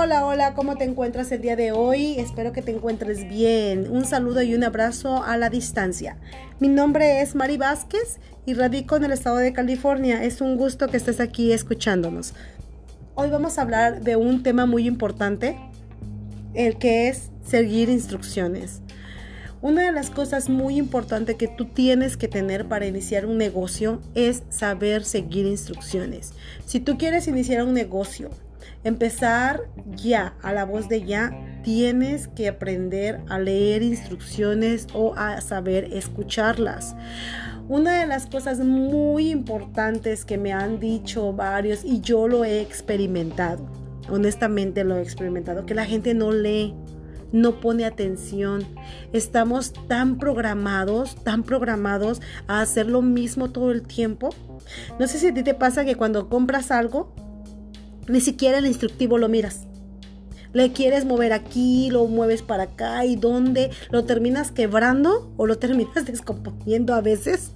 Hola, hola, ¿cómo te encuentras el día de hoy? Espero que te encuentres bien. Un saludo y un abrazo a la distancia. Mi nombre es Mari Vázquez y radico en el estado de California. Es un gusto que estés aquí escuchándonos. Hoy vamos a hablar de un tema muy importante, el que es seguir instrucciones. Una de las cosas muy importantes que tú tienes que tener para iniciar un negocio es saber seguir instrucciones. Si tú quieres iniciar un negocio, empezar ya, a la voz de ya, tienes que aprender a leer instrucciones o a saber escucharlas. Una de las cosas muy importantes que me han dicho varios y yo lo he experimentado, honestamente lo he experimentado, que la gente no lee no pone atención. Estamos tan programados, tan programados a hacer lo mismo todo el tiempo. No sé si a ti te pasa que cuando compras algo, ni siquiera el instructivo lo miras. Le quieres mover aquí, lo mueves para acá y dónde, lo terminas quebrando o lo terminas descomponiendo a veces.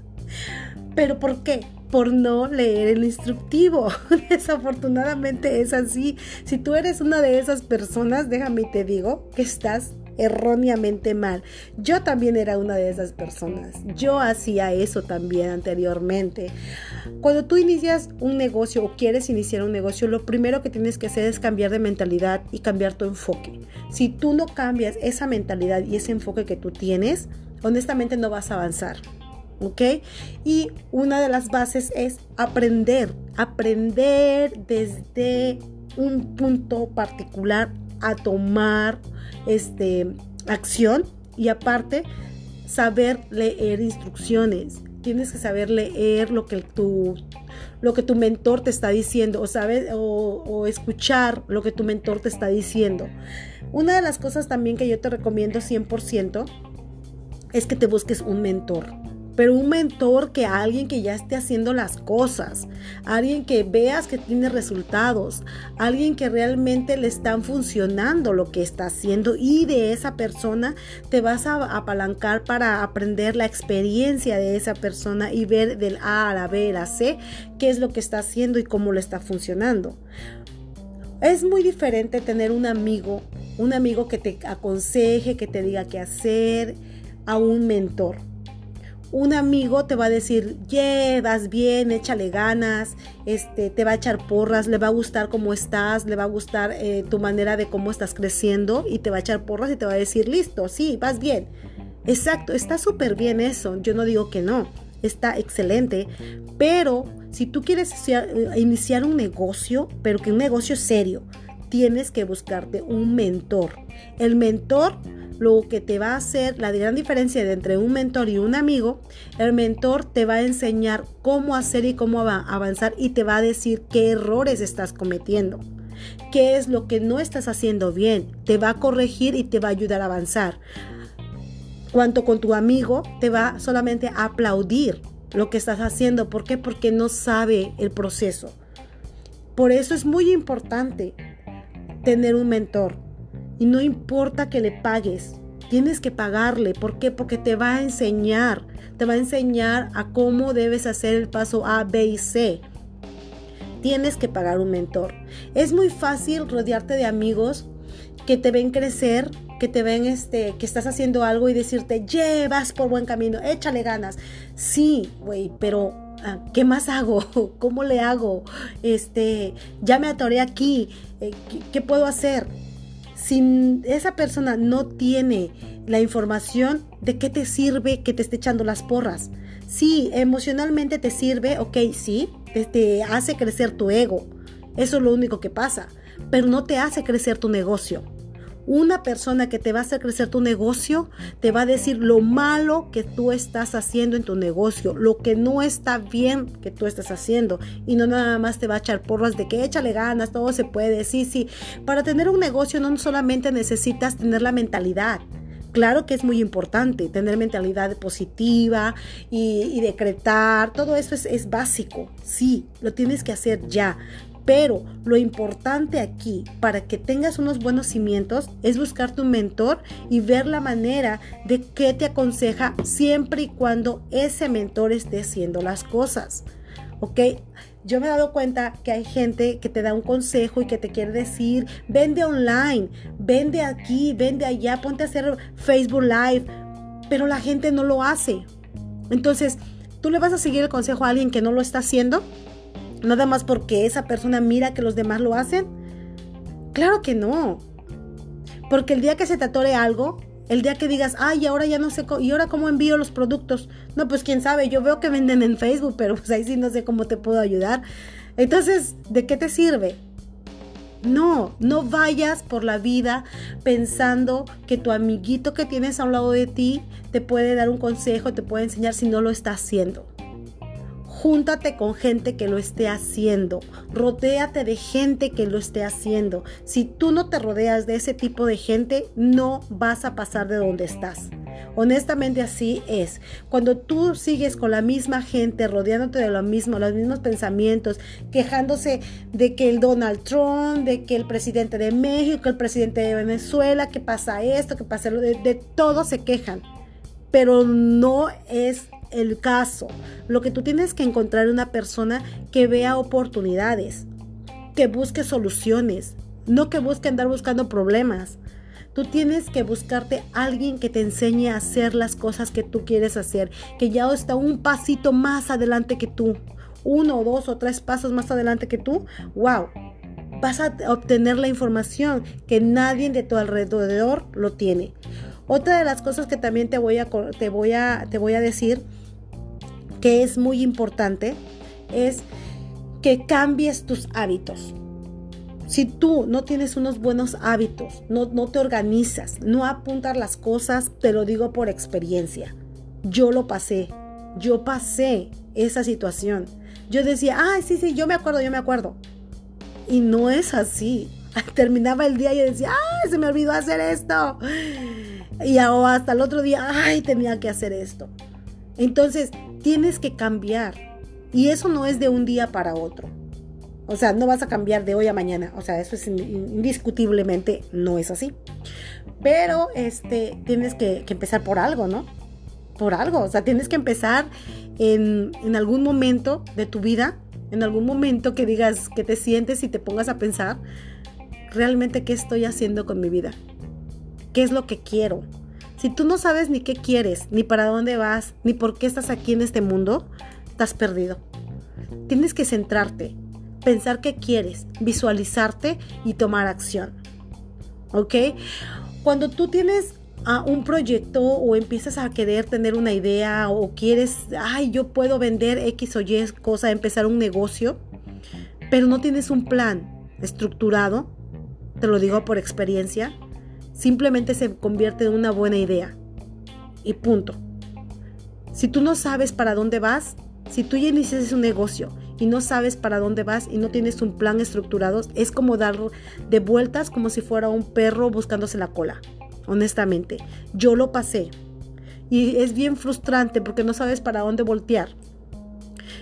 ¿Pero por qué? por no leer el instructivo. Desafortunadamente es así. Si tú eres una de esas personas, déjame y te digo que estás erróneamente mal. Yo también era una de esas personas. Yo hacía eso también anteriormente. Cuando tú inicias un negocio o quieres iniciar un negocio, lo primero que tienes que hacer es cambiar de mentalidad y cambiar tu enfoque. Si tú no cambias esa mentalidad y ese enfoque que tú tienes, honestamente no vas a avanzar. ¿ok? Y una de las bases es aprender, aprender desde un punto particular a tomar este, acción y aparte saber leer instrucciones. Tienes que saber leer lo que tu, lo que tu mentor te está diciendo o, sabes, o, o escuchar lo que tu mentor te está diciendo. Una de las cosas también que yo te recomiendo 100% es que te busques un mentor pero un mentor que alguien que ya esté haciendo las cosas, alguien que veas que tiene resultados, alguien que realmente le están funcionando lo que está haciendo y de esa persona te vas a apalancar para aprender la experiencia de esa persona y ver del A a la B a la C qué es lo que está haciendo y cómo le está funcionando. Es muy diferente tener un amigo, un amigo que te aconseje, que te diga qué hacer, a un mentor un amigo te va a decir, llevas bien, échale ganas, este, te va a echar porras, le va a gustar cómo estás, le va a gustar eh, tu manera de cómo estás creciendo y te va a echar porras y te va a decir, listo, sí, vas bien. Exacto, está súper bien eso, yo no digo que no, está excelente, pero si tú quieres iniciar un negocio, pero que un negocio serio, tienes que buscarte un mentor. El mentor lo que te va a hacer la gran diferencia entre un mentor y un amigo, el mentor te va a enseñar cómo hacer y cómo avanzar y te va a decir qué errores estás cometiendo, qué es lo que no estás haciendo bien, te va a corregir y te va a ayudar a avanzar. Cuanto con tu amigo, te va solamente a aplaudir lo que estás haciendo. ¿Por qué? Porque no sabe el proceso. Por eso es muy importante tener un mentor. Y no importa que le pagues, tienes que pagarle. ¿Por qué? Porque te va a enseñar, te va a enseñar a cómo debes hacer el paso A, B y C. Tienes que pagar un mentor. Es muy fácil rodearte de amigos que te ven crecer, que te ven este, que estás haciendo algo y decirte, llevas por buen camino, échale ganas. Sí, güey, pero ah, ¿qué más hago? ¿Cómo le hago? Este, ya me atoré aquí, eh, ¿qué puedo hacer? Si esa persona no tiene la información, ¿de qué te sirve que te esté echando las porras? Sí, emocionalmente te sirve, ok, sí, te, hace crecer tu ego. Eso es lo único que pasa, pero no te hace crecer tu negocio. Una persona que te va a hacer crecer tu negocio te va a decir lo malo que tú estás haciendo en tu negocio, lo que no está bien que tú estás haciendo. Y no nada más te va a echar porras de que échale ganas, todo se puede, sí, sí. Para tener un negocio no solamente necesitas tener la mentalidad, Claro que es muy importante tener mentalidad positiva y, decretar, todo eso es, es, básico, sí, lo tienes que hacer ya, pero lo importante aquí para que tengas unos buenos cimientos es buscarte un mentor y ver la manera de que te aconseja siempre y cuando ese mentor esté haciendo las cosas. ¿ok? Yo me he dado cuenta que hay gente que te da un consejo y que te quiere decir, vende online, vende aquí, vende allá, ponte a hacer Facebook Live, pero la gente no lo hace. Entonces, ¿tú le vas a seguir el consejo a alguien que no lo está haciendo? Nada más porque esa persona mira que los demás lo hacen. Claro que no. Porque el día que se te atore algo, el día que digas, ay, ahora ya no sé, ¿y ahora cómo envío los productos? No, pues quién sabe, yo veo que venden en Facebook, pero pues ahí sí no sé cómo te puedo ayudar. Entonces, ¿de qué te sirve? No, no vayas por la vida pensando que tu amiguito que tienes a un lado de ti te puede dar un consejo, te puede enseñar si no lo está haciendo. Júntate con gente que lo esté haciendo. Rodéate de gente que lo esté haciendo. Si tú no te rodeas de ese tipo de gente, no vas a pasar de donde estás. Honestamente así es. Cuando tú sigues con la misma gente, rodeándote de lo mismo, los mismos pensamientos, quejándose de que el Donald Trump, de que el presidente de México, el presidente de Venezuela, que pasa esto, que pasa lo de, de todo se quejan. Pero no es el caso. Lo que tú tienes que encontrar una persona que vea oportunidades, que busque soluciones, no que busque andar buscando problemas. Tú tienes que buscarte alguien que te enseñe a hacer las cosas que tú quieres hacer, que ya está un pasito más adelante que tú, uno, dos o tres pasos más adelante que tú. ¡Wow! Vas a obtener la información que nadie de tu alrededor lo tiene. Otra de las cosas que también te voy a, te voy a, te voy a decir que es muy importante es que cambies tus hábitos. Si tú no tienes unos buenos hábitos, no, no te organizas, no apuntas las cosas, te lo digo por experiencia. Yo lo pasé, yo pasé esa situación. Yo decía, ay, sí, sí, yo me acuerdo, yo me acuerdo. Y no es así. Terminaba el día y decía, ay, se me olvidó hacer esto. Y hasta el otro día, ay, tenía que hacer esto. Entonces, tienes que cambiar. Y eso no es de un día para otro. O sea, no vas a cambiar de hoy a mañana. O sea, eso es indiscutiblemente no es así. Pero este, tienes que, empezar por algo, ¿no? Por algo. O sea, tienes que empezar en, en algún momento de tu vida, en algún momento que digas, que te sientes y te pongas a pensar, realmente qué estoy haciendo con mi vida. ¿Qué es lo que quiero? Si tú no sabes ni qué quieres, ni para dónde vas, ni por qué estás aquí en este mundo, estás perdido. Tienes que centrarte, pensar qué quieres, visualizarte y tomar acción. ¿Ok? Cuando tú tienes a un proyecto o empiezas a querer tener una idea o quieres, ay, yo puedo vender X o Y cosa, empezar un negocio, pero no tienes un plan estructurado, te lo digo por experiencia, simplemente se convierte en una buena idea. Y punto. Si tú no sabes para dónde vas, si tú ya inicias un negocio y no sabes para dónde vas y no tienes un plan estructurado, es como dar de vueltas como si fuera un perro buscándose la cola. Honestamente, yo lo pasé. Y es bien frustrante porque no sabes para dónde voltear.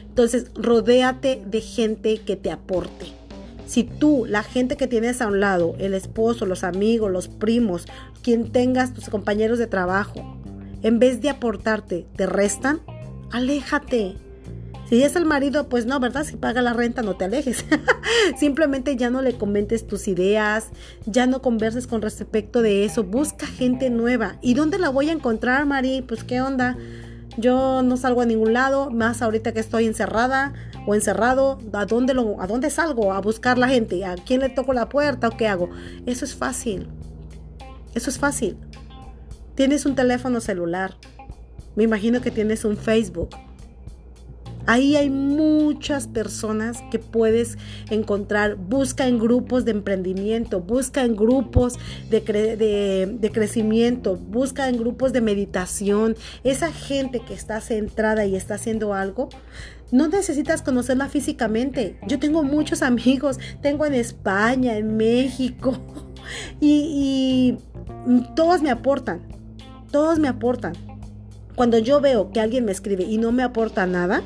Entonces, rodéate de gente que te aporte. Si tú, la gente que tienes a un lado, el esposo, los amigos, los primos, quien tengas, tus compañeros de trabajo, en vez de aportarte, te restan, aléjate. Si es el marido, pues no, ¿verdad? Si paga la renta, no te alejes. Simplemente ya no le comentes tus ideas, ya no converses con respecto de eso. Busca gente nueva. ¿Y dónde la voy a encontrar, Mari? Pues qué onda. Yo no salgo a ningún lado, más ahorita que estoy encerrada o encerrado, ¿a dónde, lo, ¿a dónde salgo? A buscar la gente, ¿a quién le toco la puerta o qué hago? Eso es fácil. Eso es fácil. Tienes un teléfono celular. Me imagino que tienes un Facebook. Ahí hay muchas personas que puedes encontrar. Busca en grupos de emprendimiento, busca en grupos de, crecimiento, busca en grupos de meditación. Esa gente que está centrada y está haciendo algo, no necesitas conocerla físicamente. Yo tengo muchos amigos, tengo en España, en México, y todos me aportan, todos me aportan. Cuando yo veo que alguien me escribe y no me aporta nada,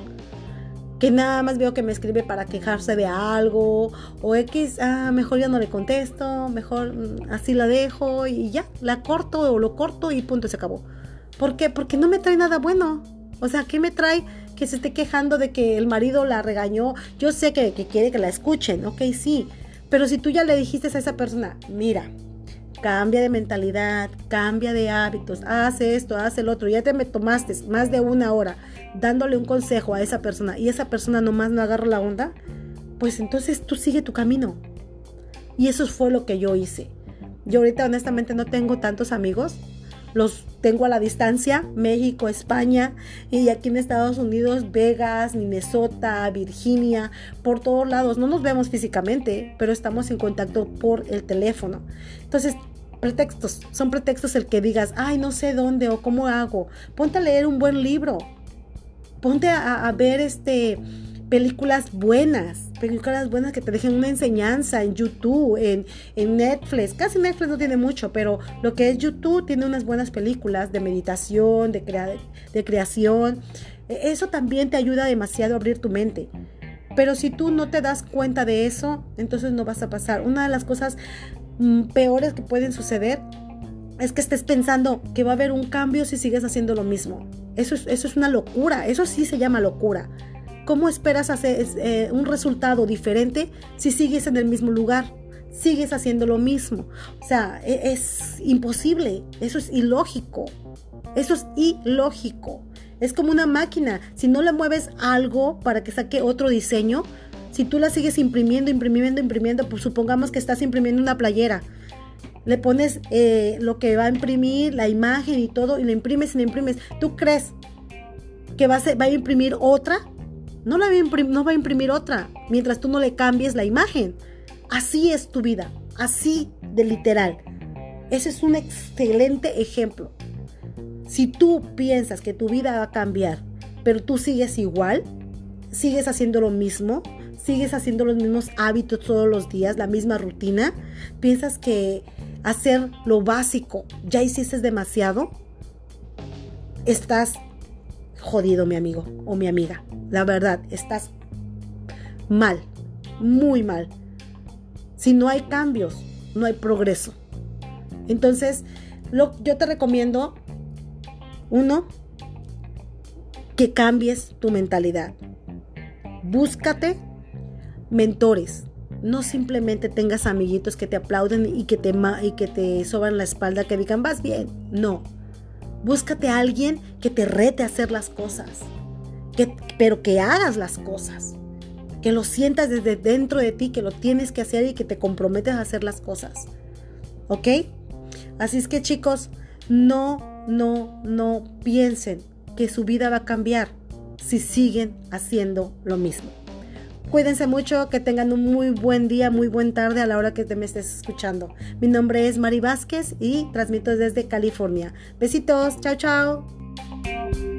que nada más veo que me escribe para quejarse de algo o X, ah, mejor ya no le contesto, mejor mm, así la dejo y ya, la corto o lo corto y punto, se acabó. ¿Por qué? Porque no me trae nada bueno. O sea, ¿qué me trae que se esté quejando de que el marido la regañó. Yo sé que, que quiere que la escuchen, ok, sí. Pero si tú ya le dijiste a esa persona, mira, cambia de mentalidad, cambia de hábitos, haz esto, haz el otro, ya te me tomaste más de una hora dándole un consejo a esa persona y esa persona nomás no agarra la onda, pues entonces tú sigue tu camino. Y eso fue lo que yo hice. Yo ahorita honestamente no tengo tantos amigos, los tengo a la distancia, México, España y aquí en Estados Unidos, Vegas, Minnesota, Virginia, por todos lados. No nos vemos físicamente, pero estamos en contacto por el teléfono. Entonces, pretextos, son pretextos el que digas, ay, no sé dónde o cómo hago. Ponte a leer un buen libro. Ponte a, a ver este películas buenas, películas buenas que te dejen una enseñanza en YouTube, en, en, Netflix. Casi Netflix no tiene mucho, pero lo que es YouTube tiene unas buenas películas de meditación, de, de creación. E, eso también te ayuda demasiado a abrir tu mente. Pero si tú no te das cuenta de eso, entonces no vas a pasar. Una de las cosas peores que pueden suceder es que estés pensando que va a haber un cambio si sigues haciendo lo mismo. Eso es, eso es una locura, eso sí se llama locura. ¿Cómo esperas hacer eh, un resultado diferente si sigues en el mismo lugar? Sigues haciendo lo mismo. O sea, e, es, imposible. Eso es ilógico. Eso es ilógico. Es como una máquina. Si no le mueves algo para que saque otro diseño, si tú la sigues imprimiendo, imprimiendo, imprimiendo, pues supongamos que estás imprimiendo una playera. Le pones eh, lo que va a imprimir, la imagen y todo, y le imprimes y le imprimes. ¿Tú crees que va a, va a imprimir otra? no, la va imprimir, no va a imprimir otra mientras tú no le cambies la imagen. Así es tu vida, así de literal. Ese es un excelente ejemplo. Si tú piensas que tu vida va a cambiar, pero tú sigues igual, sigues haciendo lo mismo, sigues haciendo los mismos hábitos todos los días, la misma rutina, piensas que hacer lo básico ya hiciste demasiado, estás jodido, mi amigo o mi amiga. La verdad, estás mal, muy mal. Si no hay cambios, no hay progreso. Entonces, lo, yo te recomiendo, uno, que cambies tu mentalidad. Búscate mentores. No simplemente tengas amiguitos que te aplauden y que te, y que te soban la espalda, que digan, vas bien. No Búscate a alguien que te rete a hacer las cosas, que, pero que hagas las cosas, que lo sientas desde dentro de ti, que lo tienes que hacer y que te comprometes a hacer las cosas. ¿Ok? Así es que chicos, no, no, no piensen que su vida va a cambiar si siguen haciendo lo mismo. Cuídense mucho, que tengan un muy buen día, muy buen tarde a la hora que te me estés escuchando. Mi nombre es Mari Vázquez y transmito desde California. Besitos, chao, chao.